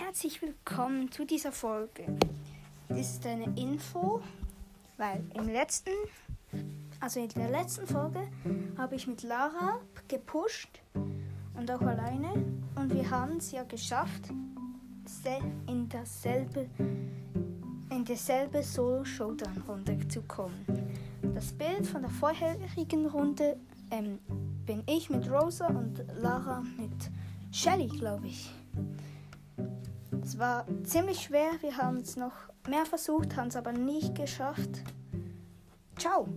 herzlich willkommen zu dieser Folge. Das ist eine Info, weil im letzten, also in der letzten Folge habe ich mit Lara gepusht und auch alleine und wir haben es ja geschafft, in dasselbe in dieselbe Solo Showdown Runde zu kommen. Das Bild von der vorherigen Runde ähm, bin ich mit Rosa und Lara mit Shelly, glaube ich. War ziemlich schwer, wir haben es noch mehr versucht, haben es aber nicht geschafft. Ciao!